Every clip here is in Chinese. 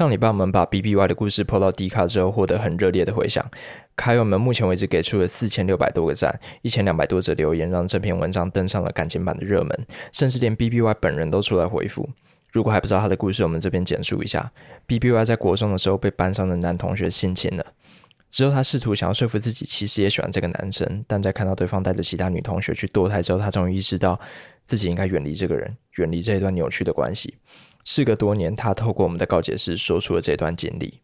上礼拜我们把 B B Y 的故事 PO 到 D 卡之后，获得很热烈的回响。卡友们目前为止给出了四千六百多个赞，一千两百多则留言，让这篇文章登上了感情版的热门，甚至连 B B Y 本人都出来回复。如果还不知道他的故事，我们这边简述一下：B B Y 在国中的时候被班上的男同学性侵了。之后，他试图想要说服自己，其实也喜欢这个男生，但在看到对方带着其他女同学去堕胎之后，他终于意识到自己应该远离这个人，远离这一段扭曲的关系。事隔多年，他透过我们的告解式说出了这段经历。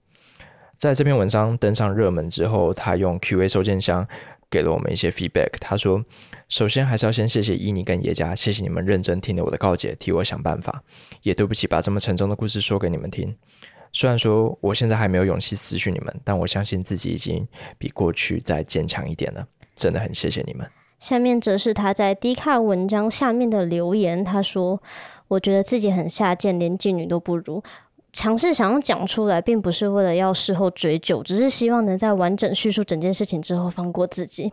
在这篇文章登上热门之后，他用 Q&A 收件箱给了我们一些 feedback。他说：“首先还是要先谢谢伊尼跟叶家，谢谢你们认真听了我的告解，替我想办法。也对不起，把这么沉重的故事说给你们听。”虽然说我现在还没有勇气私讯你们，但我相信自己已经比过去再坚强一点了。真的很谢谢你们。下面则是他在低卡文章下面的留言，他说：“我觉得自己很下贱，连妓女都不如。尝试想要讲出来，并不是为了要事后追究，只是希望能在完整叙述整件事情之后放过自己。”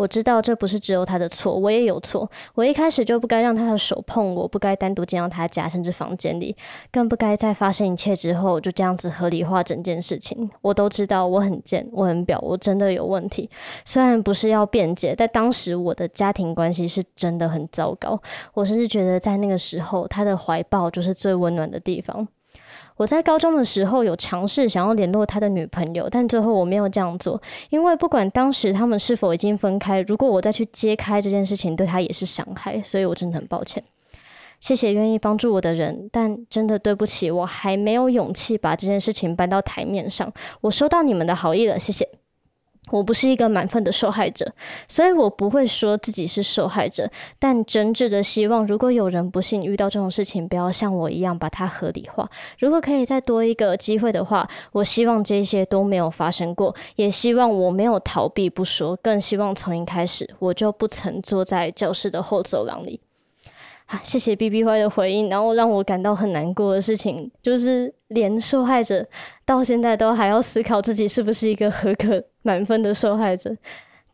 我知道这不是只有他的错，我也有错。我一开始就不该让他的手碰我，不该单独进到他家甚至房间里，更不该在发生一切之后就这样子合理化整件事情。我都知道我很贱，我很婊，我真的有问题。虽然不是要辩解，但当时我的家庭关系是真的很糟糕。我甚至觉得在那个时候，他的怀抱就是最温暖的地方。我在高中的时候有尝试想要联络他的女朋友，但最后我没有这样做，因为不管当时他们是否已经分开，如果我再去揭开这件事情，对他也是伤害，所以我真的很抱歉。谢谢愿意帮助我的人，但真的对不起，我还没有勇气把这件事情搬到台面上。我收到你们的好意了，谢谢。我不是一个满分的受害者，所以我不会说自己是受害者，但真挚的希望，如果有人不幸遇到这种事情，不要像我一样把它合理化。如果可以再多一个机会的话，我希望这些都没有发生过，也希望我没有逃避不说，更希望从一开始我就不曾坐在教室的后走廊里。啊，谢谢 B B Y 的回应，然后让我感到很难过的事情，就是连受害者到现在都还要思考自己是不是一个合格满分的受害者，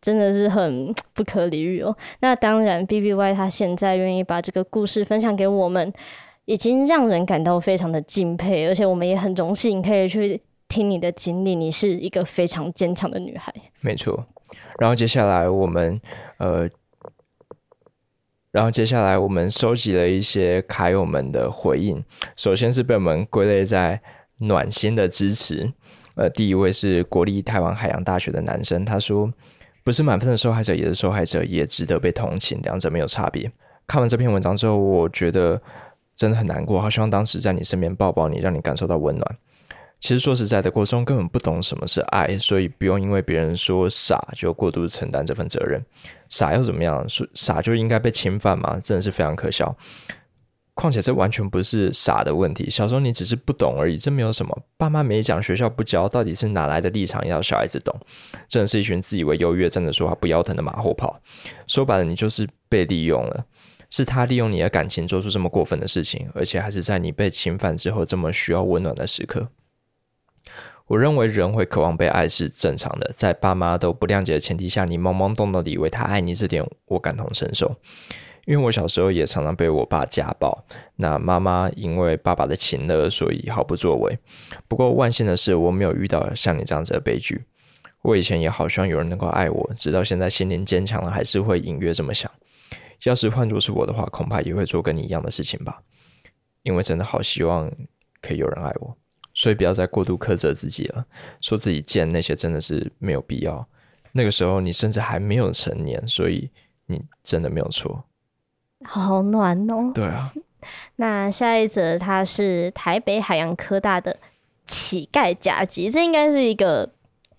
真的是很不可理喻哦。那当然，B B Y 他现在愿意把这个故事分享给我们，已经让人感到非常的敬佩，而且我们也很荣幸可以去听你的经历，你是一个非常坚强的女孩。没错，然后接下来我们呃。然后接下来我们收集了一些卡友们的回应，首先是被我们归类在暖心的支持。呃，第一位是国立台湾海洋大学的男生，他说：“不是满分的受害者也是受害者，也值得被同情，两者没有差别。”看完这篇文章之后，我觉得真的很难过，好希望当时在你身边抱抱你，让你感受到温暖。其实说实在的，国中根本不懂什么是爱，所以不用因为别人说傻就过度承担这份责任。傻又怎么样？傻就应该被侵犯吗？真的是非常可笑。况且这完全不是傻的问题，小时候你只是不懂而已，这没有什么。爸妈没讲，学校不教，到底是哪来的立场要小孩子懂？真的是一群自以为优越、真的说话不腰疼的马后炮。说白了，你就是被利用了，是他利用你的感情做出这么过分的事情，而且还是在你被侵犯之后这么需要温暖的时刻。我认为人会渴望被爱是正常的，在爸妈都不谅解的前提下，你懵懵懂懂的以为他爱你，这点我感同身受。因为我小时候也常常被我爸家暴，那妈妈因为爸爸的情勒，所以毫不作为。不过万幸的是，我没有遇到像你这样子的悲剧。我以前也好希望有人能够爱我，直到现在心灵坚强了，还是会隐约这么想。要是换作是我的话，恐怕也会做跟你一样的事情吧。因为真的好希望可以有人爱我。所以不要再过度苛责自己了，说自己贱那些真的是没有必要。那个时候你甚至还没有成年，所以你真的没有错。好暖哦。对啊。那下一则他是台北海洋科大的乞丐甲级，这应该是一个。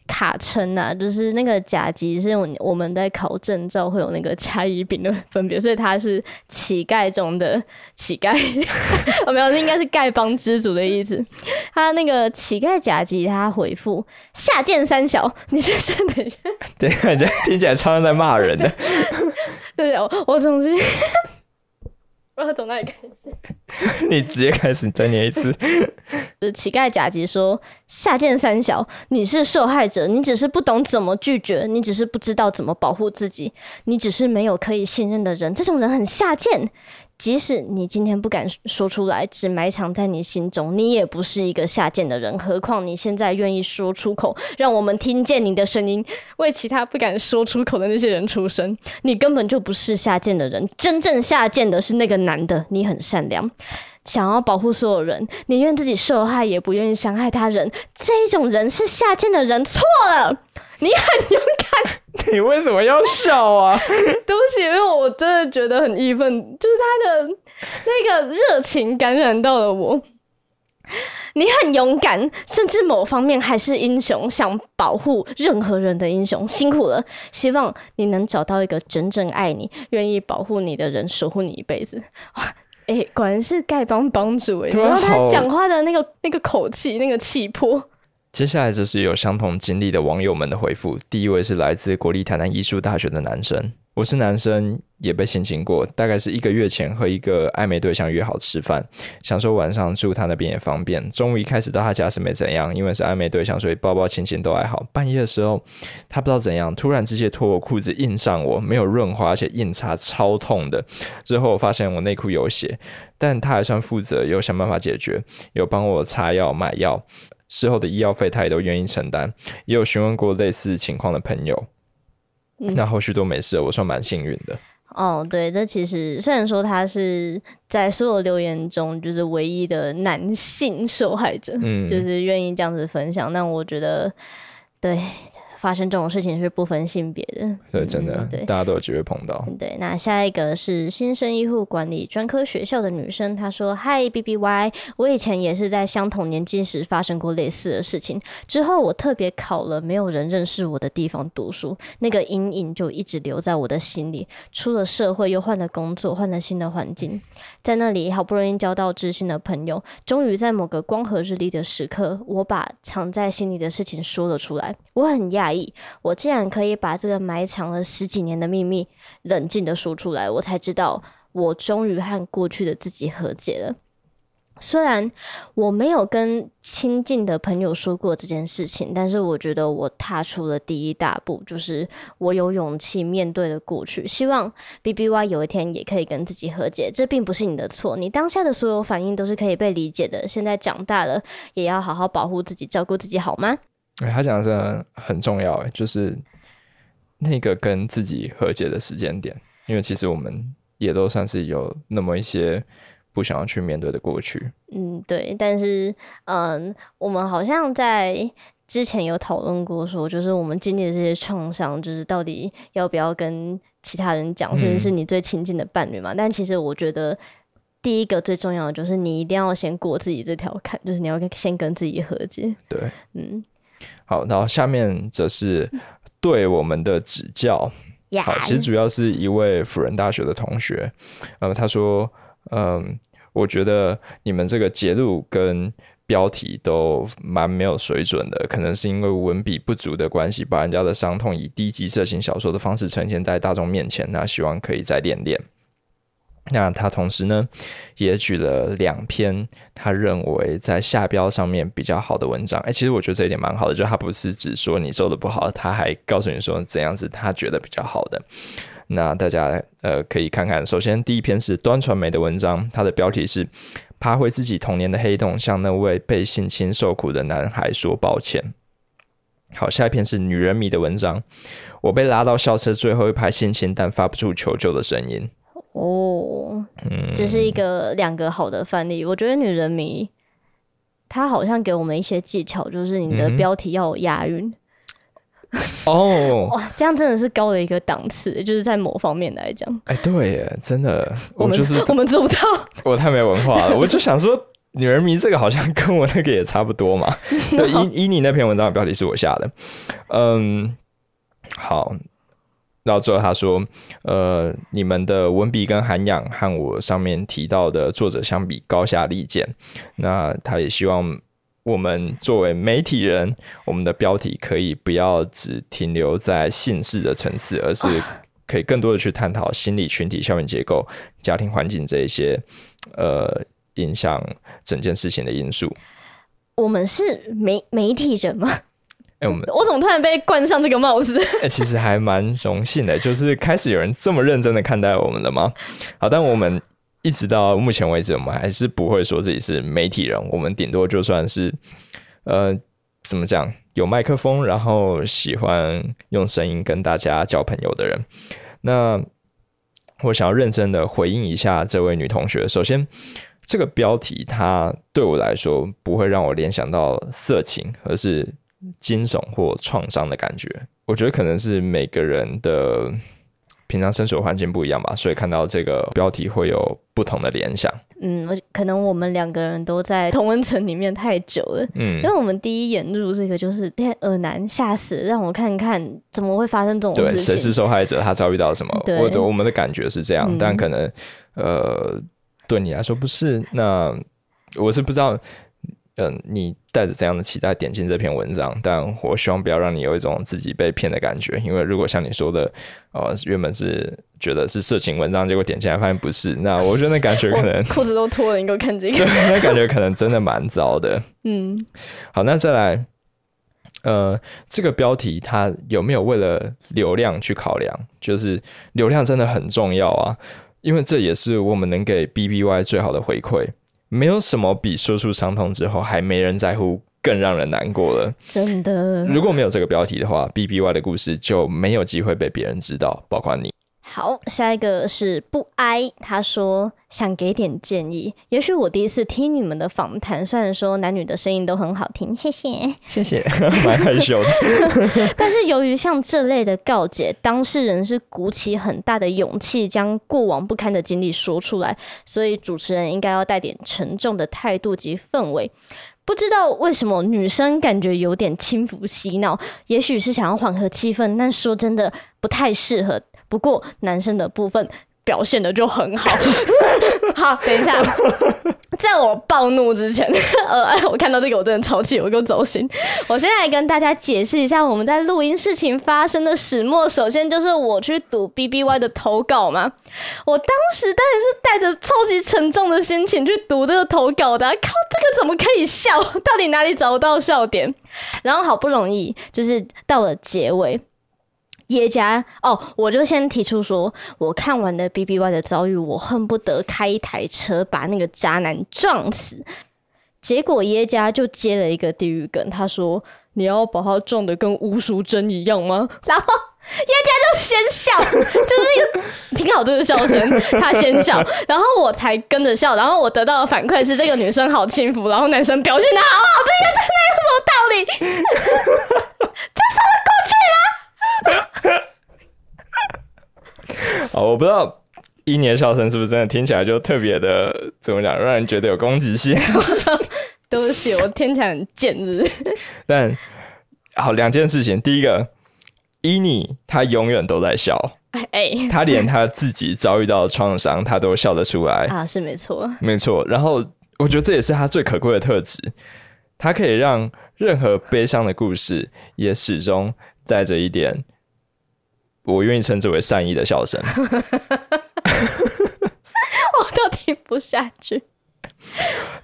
卡称啊，就是那个甲级是我我们在考证照会有那个甲乙丙的分别，所以他是乞丐中的乞丐，哦没有，这应该是丐帮之主的意思。他那个乞丐甲级，他回复下贱三小，你是真的？对，这听起来超像在骂人的。对，我我重新。我要从哪里开始？你直接开始，你再念一次。乞丐甲级说：“下贱三小，你是受害者，你只是不懂怎么拒绝，你只是不知道怎么保护自己，你只是没有可以信任的人，这种人很下贱。即使你今天不敢说出来，只埋藏在你心中，你也不是一个下贱的人。何况你现在愿意说出口，让我们听见你的声音，为其他不敢说出口的那些人出声。你根本就不是下贱的人，真正下贱的是那个男的。你很善良，想要保护所有人，宁愿自己受害也不愿意伤害他人。这种人是下贱的人，错了。你很勇敢。你为什么要笑啊？对不起，因为我真的觉得很义愤，就是他的那个热情感染到了我。你很勇敢，甚至某方面还是英雄，想保护任何人的英雄，辛苦了。希望你能找到一个真正爱你、愿意保护你的人，守护你一辈子。哇，哎，果然是丐帮帮主哎！然后他讲话的那个那个口气、那个气魄。接下来就是有相同经历的网友们的回复。第一位是来自国立台南艺术大学的男生，我是男生，也被性侵过。大概是一个月前和一个暧昧对象约好吃饭，想说晚上住他那边也方便。中午一开始到他家是没怎样，因为是暧昧对象，所以抱抱亲亲都还好。半夜的时候，他不知道怎样，突然直接脱我裤子硬上我，没有润滑，而且硬插超痛的。之后我发现我内裤有血，但他还算负责，有想办法解决，有帮我擦药买药。事后的医药费，他也都愿意承担，也有询问过类似情况的朋友，那后续都没事，我算蛮幸运的。哦，对，这其实虽然说他是在所有留言中就是唯一的男性受害者，嗯，就是愿意这样子分享，但我觉得，对。发生这种事情是不分性别的，对，真的，对，大家都有机会碰到。对，那下一个是新生医护管理专科学校的女生，她说：“嗨，B B Y，我以前也是在相同年纪时发生过类似的事情，之后我特别考了没有人认识我的地方读书，那个阴影就一直留在我的心里。出了社会，又换了工作，换了新的环境，在那里好不容易交到知心的朋友，终于在某个光和日丽的时刻，我把藏在心里的事情说了出来，我很讶。”我竟然可以把这个埋藏了十几年的秘密冷静的说出来，我才知道我终于和过去的自己和解了。虽然我没有跟亲近的朋友说过这件事情，但是我觉得我踏出了第一大步，就是我有勇气面对了过去。希望 B B Y 有一天也可以跟自己和解。这并不是你的错，你当下的所有反应都是可以被理解的。现在长大了，也要好好保护自己，照顾自己，好吗？哎，他讲的真的很重要，哎，就是那个跟自己和解的时间点，因为其实我们也都算是有那么一些不想要去面对的过去。嗯，对，但是，嗯，我们好像在之前有讨论过，说就是我们经历的这些创伤，就是到底要不要跟其他人讲，甚至是你最亲近的伴侣嘛？但其实我觉得，第一个最重要的就是你一定要先过自己这条坎，就是你要先跟自己和解。对，嗯。好，然后下面则是对我们的指教。好，其实主要是一位辅仁大学的同学，呃，他说，嗯，我觉得你们这个节录跟标题都蛮没有水准的，可能是因为文笔不足的关系，把人家的伤痛以低级色情小说的方式呈现在大众面前，那希望可以再练练。那他同时呢，也举了两篇他认为在下标上面比较好的文章。哎，其实我觉得这一点蛮好的，就他不是只说你做的不好，他还告诉你说怎样子他觉得比较好的。那大家呃可以看看，首先第一篇是端传媒的文章，它的标题是“爬回自己童年的黑洞，向那位被性侵受苦的男孩说抱歉”。好，下一篇是女人迷的文章，我被拉到校车最后一排性侵，但发不出求救的声音。哦，这是一个两个好的范例。我觉得女人迷，她好像给我们一些技巧，就是你的标题要押韵。哦，哇，这样真的是高的一个档次，就是在某方面来讲。哎，对，真的，我就是 我们做不到。我太没文化了，我就想说，女人迷这个好像跟我那个也差不多嘛。对，以以你那篇文章的标题是我下的。嗯，好。到最后，他说：“呃，你们的文笔跟涵养和我上面提到的作者相比，高下立见。那他也希望我们作为媒体人，我们的标题可以不要只停留在姓氏的层次，而是 可以更多的去探讨心理群体、校园结构、家庭环境这一些呃影响整件事情的因素。我们是媒媒体人吗？”哎，我们我怎么突然被冠上这个帽子？哎，其实还蛮荣幸的，就是开始有人这么认真的看待我们了吗？好，但我们一直到目前为止，我们还是不会说自己是媒体人，我们顶多就算是呃，怎么讲，有麦克风，然后喜欢用声音跟大家交朋友的人。那我想要认真的回应一下这位女同学。首先，这个标题它对我来说不会让我联想到色情，而是惊悚或创伤的感觉。我觉得可能是每个人的。平常身处环境不一样吧，所以看到这个标题会有不同的联想。嗯，可能我们两个人都在同温层里面太久了。嗯，因为我们第一眼入这个就是天耳男吓死，让我看看怎么会发生这种事情。对，谁是受害者？他遭遇到什么？或者我们的感觉是这样，但可能呃，对你来说不是。那我是不知道。嗯，你带着怎样的期待点进这篇文章？但我希望不要让你有一种自己被骗的感觉，因为如果像你说的，呃，原本是觉得是色情文章，结果点进来发现不是，那我觉得那感觉可能 裤子都脱了，你给我看这个，那感觉可能真的蛮糟的。嗯，好，那再来，呃，这个标题它有没有为了流量去考量？就是流量真的很重要啊，因为这也是我们能给 B B Y 最好的回馈。没有什么比说出伤痛之后还没人在乎更让人难过了。真的，如果没有这个标题的话，B B Y 的故事就没有机会被别人知道，包括你。好，下一个是不哀。他说想给点建议。也许我第一次听你们的访谈，虽然说男女的声音都很好听，谢谢，谢谢，蛮害羞的。但是由于像这类的告解，当事人是鼓起很大的勇气将过往不堪的经历说出来，所以主持人应该要带点沉重的态度及氛围。不知道为什么女生感觉有点轻浮洗脑，也许是想要缓和气氛，但说真的不太适合。不过男生的部分表现的就很好。好，等一下，在我暴怒之前，呃，我看到这个我真的超气，我给我走心。我现在跟大家解释一下我们在录音事情发生的始末。首先就是我去读 B B Y 的投稿嘛，我当时当然是带着超级沉重的心情去读这个投稿的。靠，这个怎么可以笑？到底哪里找不到笑点？然后好不容易就是到了结尾。耶家哦，我就先提出说，我看完的 B B Y 的遭遇，我恨不得开一台车把那个渣男撞死。结果耶家就接了一个地狱梗，他说：“你要把他撞得跟吴淑珍一样吗？” 然后叶家就先笑，就是那个挺好这个笑声，他先笑，然后我才跟着笑，然后我得到的反馈是这个女生好轻浮，然后男生表现的好好，这个真的有什么道理？这说得过去吗？好，我不知道一年笑声是不是真的听起来就特别的怎么讲，让人觉得有攻击性。对不起，我听起来很贱日。但好，两件事情，第一个，伊妮她永远都在笑，哎，她连她自己遭遇到的创伤，她都笑得出来啊，是没错，没错。然后我觉得这也是她最可贵的特质，她可以让任何悲伤的故事也始终。带着一点，我愿意称之为善意的笑声，我都听不下去。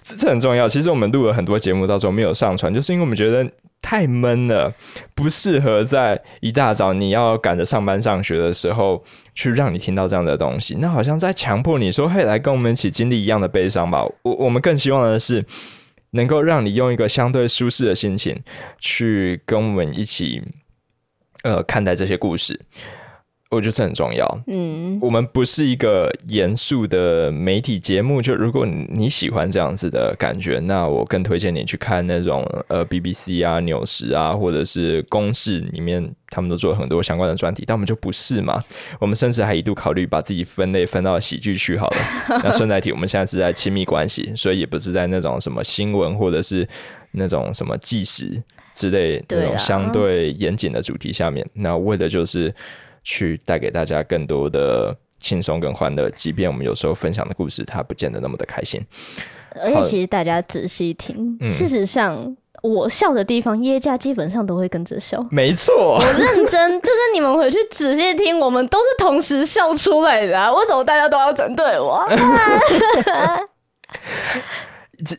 这 这很重要。其实我们录了很多节目，到时候没有上传，就是因为我们觉得太闷了，不适合在一大早你要赶着上班上学的时候去让你听到这样的东西。那好像在强迫你说：“嘿，来跟我们一起经历一样的悲伤吧。”我我们更希望的是能够让你用一个相对舒适的心情去跟我们一起。呃，看待这些故事，我觉得这很重要。嗯，我们不是一个严肃的媒体节目，就如果你喜欢这样子的感觉，那我更推荐你去看那种呃 BBC 啊、纽时啊，或者是公视里面，他们都做了很多相关的专题。但我们就不是嘛，我们甚至还一度考虑把自己分类分到喜剧区好了。那顺带提，我们现在是在亲密关系，所以也不是在那种什么新闻或者是那种什么纪实。之类那种相对严谨的主题下面，那为的就是去带给大家更多的轻松跟欢乐。即便我们有时候分享的故事，它不见得那么的开心。而且，其实大家仔细听，事实上，我笑的地方，耶加基本上都会跟着笑。没错，我认真，就是你们回去仔细听，我们都是同时笑出来的。啊为什么大家都要针对我？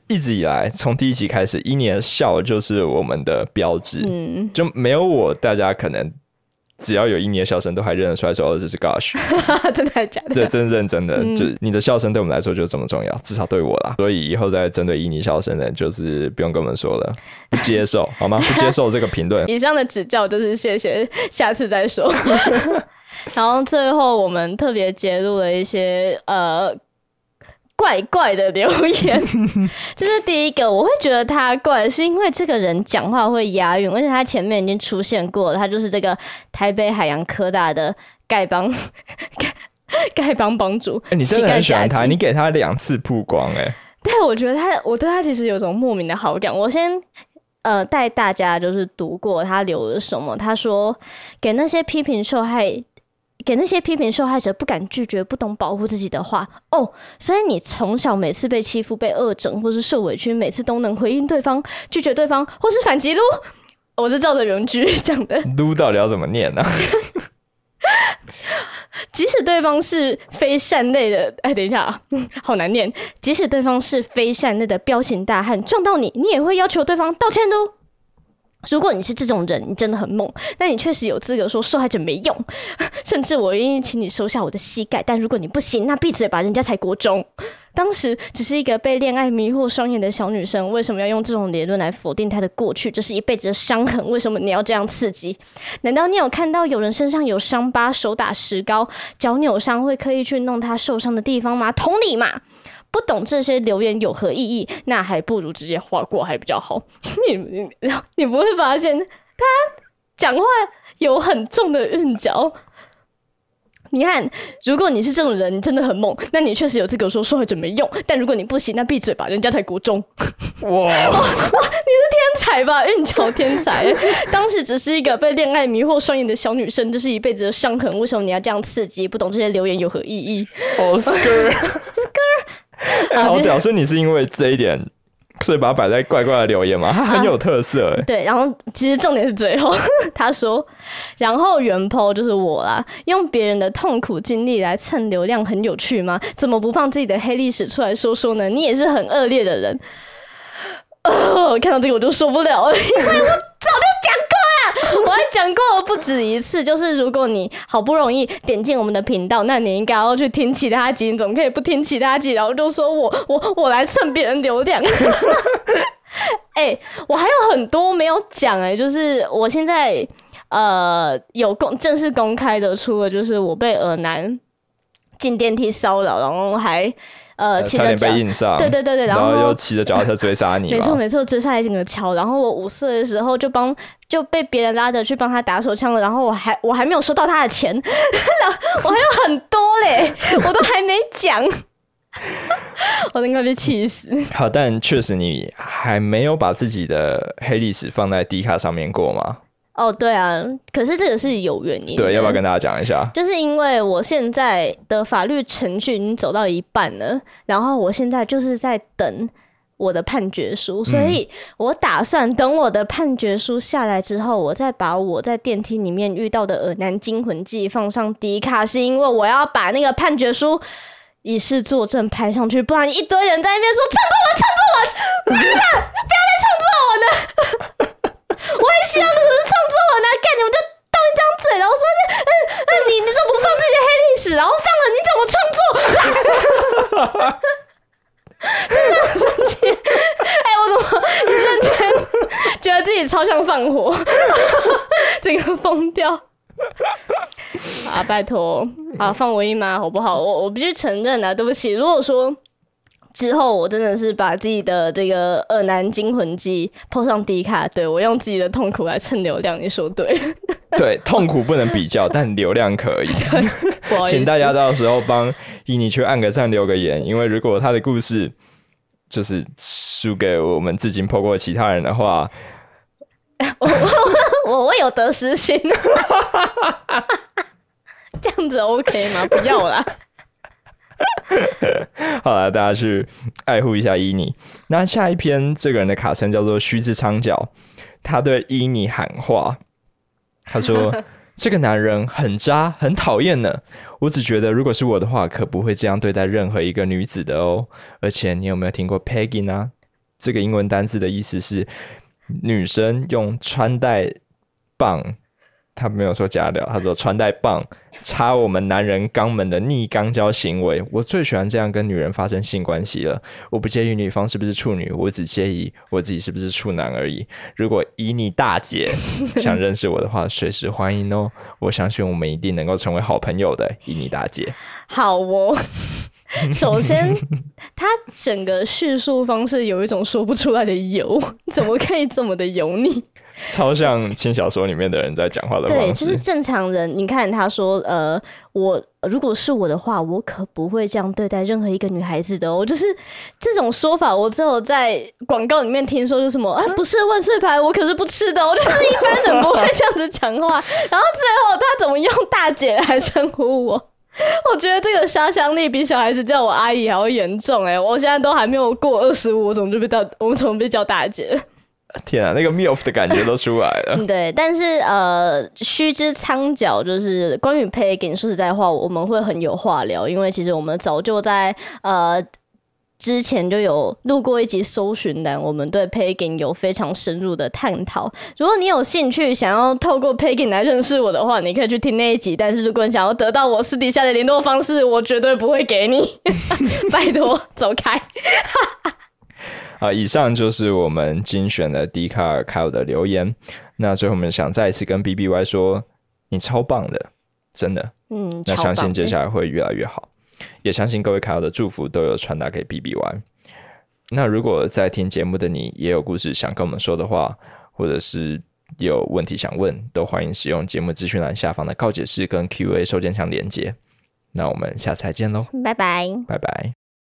一直以来，从第一集开始，伊尼的笑就是我们的标志。嗯，就没有我，大家可能只要有印尼的笑声，都还认得出来说哦，这是 Gosh。真的还假的？对，真的认真的，嗯就是你的笑声对我们来说就这么重要，至少对我啦。所以以后再针对印尼笑声的，就是不用跟我们说了，不接受好吗？不接受这个评论。以上的指教就是谢谢，下次再说。然后最后我们特别揭露了一些呃怪怪的留言，就是第一个我会觉得他怪，是因为这个人讲话会押韵，而且他前面已经出现过了，他就是这个台北海洋科大的丐帮丐 丐帮帮主，哎、你真的很喜欢他，你给他两次曝光、哎，对我觉得他，我对他其实有种莫名的好感。我先呃带大家就是读过他留了什么。他说给那些批评受害。给那些批评受害者不敢拒绝、不懂保护自己的话哦，所以你从小每次被欺负、被恶整或是受委屈，每次都能回应对方、拒绝对方或是反击撸。我是照着原句 讲的，撸到底要怎么念呢、啊？即使对方是非善类的，哎，等一下啊，嗯 好难念。即使对方是非善类的彪形大汉撞到你，你也会要求对方道歉的哦。如果你是这种人，你真的很猛，那你确实有资格说受害者没用，甚至我愿意请你收下我的膝盖。但如果你不行，那闭嘴吧，人家才国中。当时只是一个被恋爱迷惑双眼的小女生，为什么要用这种理论来否定她的过去？这是一辈子的伤痕，为什么你要这样刺激？难道你有看到有人身上有伤疤、手打石膏、脚扭伤，会刻意去弄他受伤的地方吗？同理嘛。不懂这些留言有何意义，那还不如直接划过还比较好。你你你不会发现他讲话有很重的韵脚。你看，如果你是这种人，你真的很猛，那你确实有资格说受害者没用。但如果你不行，那闭嘴吧，人家才国中。哇，你是天才吧，韵脚天才。当时只是一个被恋爱迷惑双眼的小女生，这是一辈子的伤痕。为什么你要这样刺激？不懂这些留言有何意义？好 skr skr，哎、好屌！所以你是因为这一点，所以把它摆在怪怪的留言嘛？它很有特色哎、对，然后其实重点是最后 他说，然后原 po 就是我啦，用别人的痛苦经历来蹭流量，很有趣吗？怎么不放自己的黑历史出来说说呢？你也是很恶劣的人。呃，看到这个我就受不了了，我还讲过了不止一次。就是如果你好不容易点进我们的频道，那你应该要去听其他集，你怎么可以不听其他集？然后就说我 我我来蹭别人流量。哎、我还有很多没有讲哎、就是我现在呃有公正式公开的，出了就是我被耳男进电梯骚扰，然后还呃骑差点着脚被印上，对对对对，然后又骑着脚踏车追杀你，没错没错，追下来整个桥。然后我五岁的时候就帮就被别人拉着去帮他打手枪了，然后我还我还没有收到他的钱，我还有很多嘞，我都还没讲，我都应该被气死。好，但确实你还没有把自己的黑历史放在 D 卡上面过吗？哦，对啊，可是这个是有原因的。对，要不要跟大家讲一下？就是因为我现在的法律程序已经走到一半了，然后我现在就是在等我的判决书，所以我打算等我的判决书下来之后，我再把我在电梯里面遇到的耳男惊魂记放上迪卡，是因为我要把那个判决书。以示作证拍上去，不然一堆人在那边说创作文，创作文，妈的，不要再创作文了。我也希望这是创作文啊，干你们就动一张嘴，然后说嗯嗯，你你怎么不放自己的黑历史？然后放了你怎么创作？真的很生气！哎、我怎么一瞬间觉得自己超像放火，整个疯掉。啊，拜托啊，放我一马好不好？我我必须承认啊，对不起。如果说之后我真的是把自己的这个《恶男惊魂记》抛上迪卡，对我用自己的痛苦来蹭流量，你说对？对，痛苦不能比较，但流量可以。请大家到时候帮伊妮去按个赞、留个言，因为如果他的故事就是输给我们至今破过其他人的话，我我有得失心，这样子 OK 吗？不要啦。好了，大家去爱护一下伊妮。那下一篇这个人的卡称叫做须之昌角，他对伊妮喊话，他说：“这个男人很渣，很讨厌呢。我只觉得，如果是我的话，可不会这样对待任何一个女子的哦。而且，你有没有听过 Peggy 呢？这个英文单字的意思是女生用穿戴棒他没有说假聊，他说穿戴棒插我们男人肛门的逆肛交行为，我最喜欢这样跟女人发生性关系了。我不介意女方是不是处女，我只介意我自己是不是处男而已。如果以你大姐想认识我的话，随时欢迎哦。我相信我们一定能够成为好朋友的，以你大姐。好哦。首先，他整个叙述方式有一种说不出来的油，怎么可以这么的油腻？超像轻小说里面的人在讲话的。对，就是正常人。你看他说，呃，我如果是我的话，我可不会这样对待任何一个女孩子的。我就是这种说法，我只有在广告里面听说，就什么啊，不是万岁牌，我可是不吃的。我就是一般人不会这样子讲话。然后最后他怎么用大姐来称呼我？我觉得这个杀伤力比小孩子叫我阿姨还要严重哎！我现在都还没有过二十五，我怎么就被叫？我怎么被叫大姐？天啊，那个 milf 的感觉都出来了。对，但是呃，须知苍角就是关于 pagan，说实在话，我们会很有话聊，因为其实我们早就在呃之前就有录过一集搜寻栏，我们对 pagan 有非常深入的探讨。如果你有兴趣想要透过 pagan 来认识我的话，你可以去听那一集。但是如果你想要得到我私底下的联络方式，我绝对不会给你，拜托走开。啊，以上就是我们精选的迪卡尔凯尔的留言。那最后我们想再一次跟 B B Y 说，你超棒的，真的。嗯，那相信接下来会越来越好，也相信各位凯尔的祝福都有传达给 B B Y。那如果在听节目的你也有故事想跟我们说的话，或者是有问题想问，都欢迎使用节目资讯栏下方的告解室跟 Q A 收件箱连接。那我们下次再见喽，拜拜，拜拜。